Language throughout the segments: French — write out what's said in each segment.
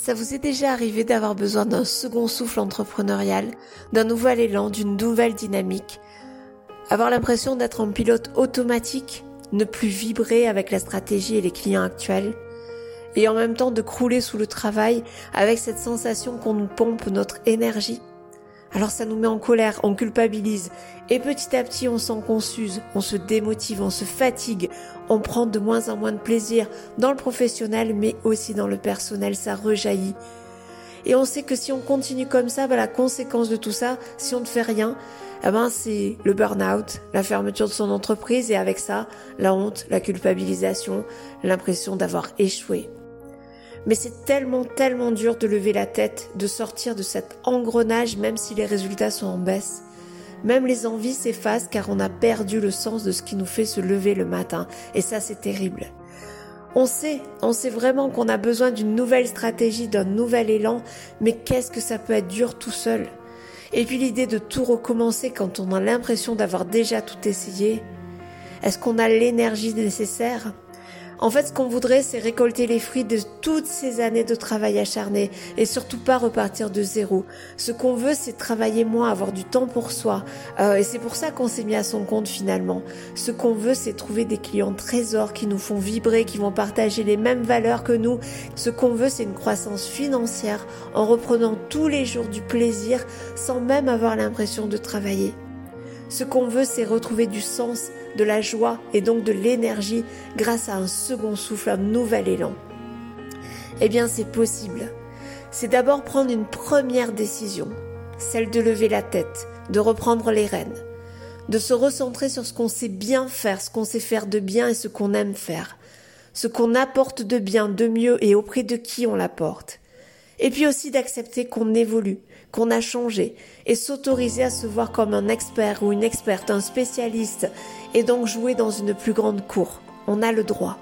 Ça vous est déjà arrivé d'avoir besoin d'un second souffle entrepreneurial, d'un nouvel élan, d'une nouvelle dynamique? Avoir l'impression d'être en pilote automatique, ne plus vibrer avec la stratégie et les clients actuels et en même temps de crouler sous le travail avec cette sensation qu'on nous pompe notre énergie? Alors ça nous met en colère, on culpabilise, et petit à petit on s'en consuse, on se démotive, on se fatigue, on prend de moins en moins de plaisir dans le professionnel, mais aussi dans le personnel, ça rejaillit. Et on sait que si on continue comme ça, bah, la conséquence de tout ça, si on ne fait rien, eh ben, c'est le burn-out, la fermeture de son entreprise, et avec ça, la honte, la culpabilisation, l'impression d'avoir échoué. Mais c'est tellement, tellement dur de lever la tête, de sortir de cet engrenage même si les résultats sont en baisse. Même les envies s'effacent car on a perdu le sens de ce qui nous fait se lever le matin. Et ça, c'est terrible. On sait, on sait vraiment qu'on a besoin d'une nouvelle stratégie, d'un nouvel élan, mais qu'est-ce que ça peut être dur tout seul? Et puis l'idée de tout recommencer quand on a l'impression d'avoir déjà tout essayé. Est-ce qu'on a l'énergie nécessaire? En fait, ce qu'on voudrait, c'est récolter les fruits de toutes ces années de travail acharné et surtout pas repartir de zéro. Ce qu'on veut, c'est travailler moins, avoir du temps pour soi. Euh, et c'est pour ça qu'on s'est mis à son compte finalement. Ce qu'on veut, c'est trouver des clients trésors qui nous font vibrer, qui vont partager les mêmes valeurs que nous. Ce qu'on veut, c'est une croissance financière en reprenant tous les jours du plaisir sans même avoir l'impression de travailler. Ce qu'on veut, c'est retrouver du sens, de la joie et donc de l'énergie grâce à un second souffle, un nouvel élan. Eh bien, c'est possible. C'est d'abord prendre une première décision, celle de lever la tête, de reprendre les rênes, de se recentrer sur ce qu'on sait bien faire, ce qu'on sait faire de bien et ce qu'on aime faire, ce qu'on apporte de bien, de mieux et auprès de qui on l'apporte. Et puis aussi d'accepter qu'on évolue, qu'on a changé et s'autoriser à se voir comme un expert ou une experte, un spécialiste et donc jouer dans une plus grande cour. On a le droit.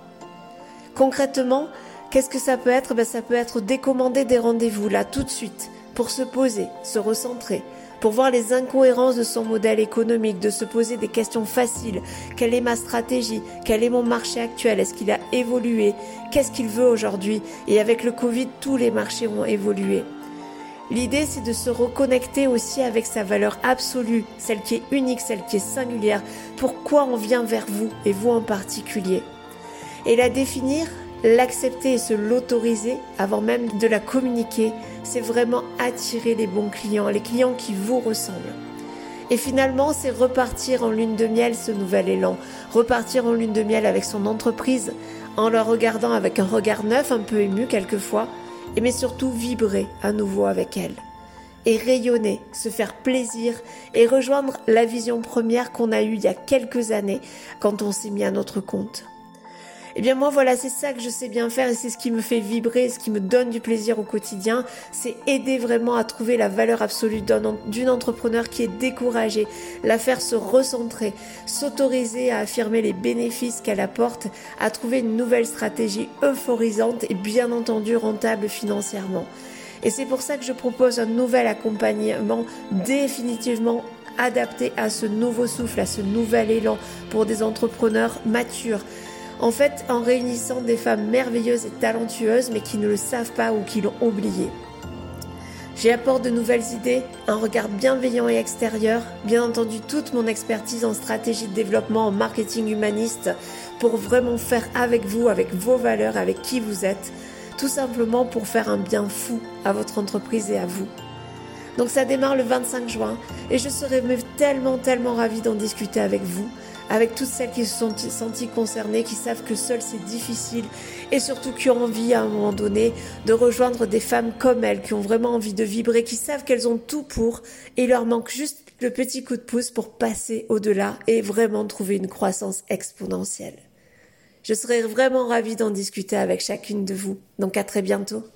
Concrètement, qu'est-ce que ça peut être? Ben, Ça peut être décommander des rendez-vous là tout de suite pour se poser, se recentrer, pour voir les incohérences de son modèle économique, de se poser des questions faciles. Quelle est ma stratégie? Quel est mon marché actuel? Est-ce qu'il a évolué? Qu'est-ce qu'il veut aujourd'hui? Et avec le Covid, tous les marchés ont évolué. L'idée, c'est de se reconnecter aussi avec sa valeur absolue, celle qui est unique, celle qui est singulière. Pourquoi on vient vers vous et vous en particulier? Et la définir, l'accepter et se l'autoriser avant même de la communiquer, c'est vraiment attirer les bons clients, les clients qui vous ressemblent. Et finalement, c'est repartir en lune de miel ce nouvel élan, repartir en lune de miel avec son entreprise, en la regardant avec un regard neuf, un peu ému quelquefois, mais surtout vibrer à nouveau avec elle. Et rayonner, se faire plaisir et rejoindre la vision première qu'on a eue il y a quelques années quand on s'est mis à notre compte. Eh bien moi voilà, c'est ça que je sais bien faire et c'est ce qui me fait vibrer, ce qui me donne du plaisir au quotidien, c'est aider vraiment à trouver la valeur absolue d'une entrepreneur qui est découragée, la faire se recentrer, s'autoriser à affirmer les bénéfices qu'elle apporte, à trouver une nouvelle stratégie euphorisante et bien entendu rentable financièrement. Et c'est pour ça que je propose un nouvel accompagnement définitivement adapté à ce nouveau souffle, à ce nouvel élan pour des entrepreneurs matures en fait, en réunissant des femmes merveilleuses et talentueuses, mais qui ne le savent pas ou qui l'ont oublié. J'y apporte de nouvelles idées, un regard bienveillant et extérieur, bien entendu toute mon expertise en stratégie de développement, en marketing humaniste, pour vraiment faire avec vous, avec vos valeurs, avec qui vous êtes, tout simplement pour faire un bien fou à votre entreprise et à vous. Donc ça démarre le 25 juin et je serai tellement, tellement ravie d'en discuter avec vous avec toutes celles qui se sont senties concernées, qui savent que seul c'est difficile et surtout qui ont envie à un moment donné de rejoindre des femmes comme elles, qui ont vraiment envie de vibrer, qui savent qu'elles ont tout pour et il leur manque juste le petit coup de pouce pour passer au-delà et vraiment trouver une croissance exponentielle. Je serais vraiment ravie d'en discuter avec chacune de vous. Donc à très bientôt.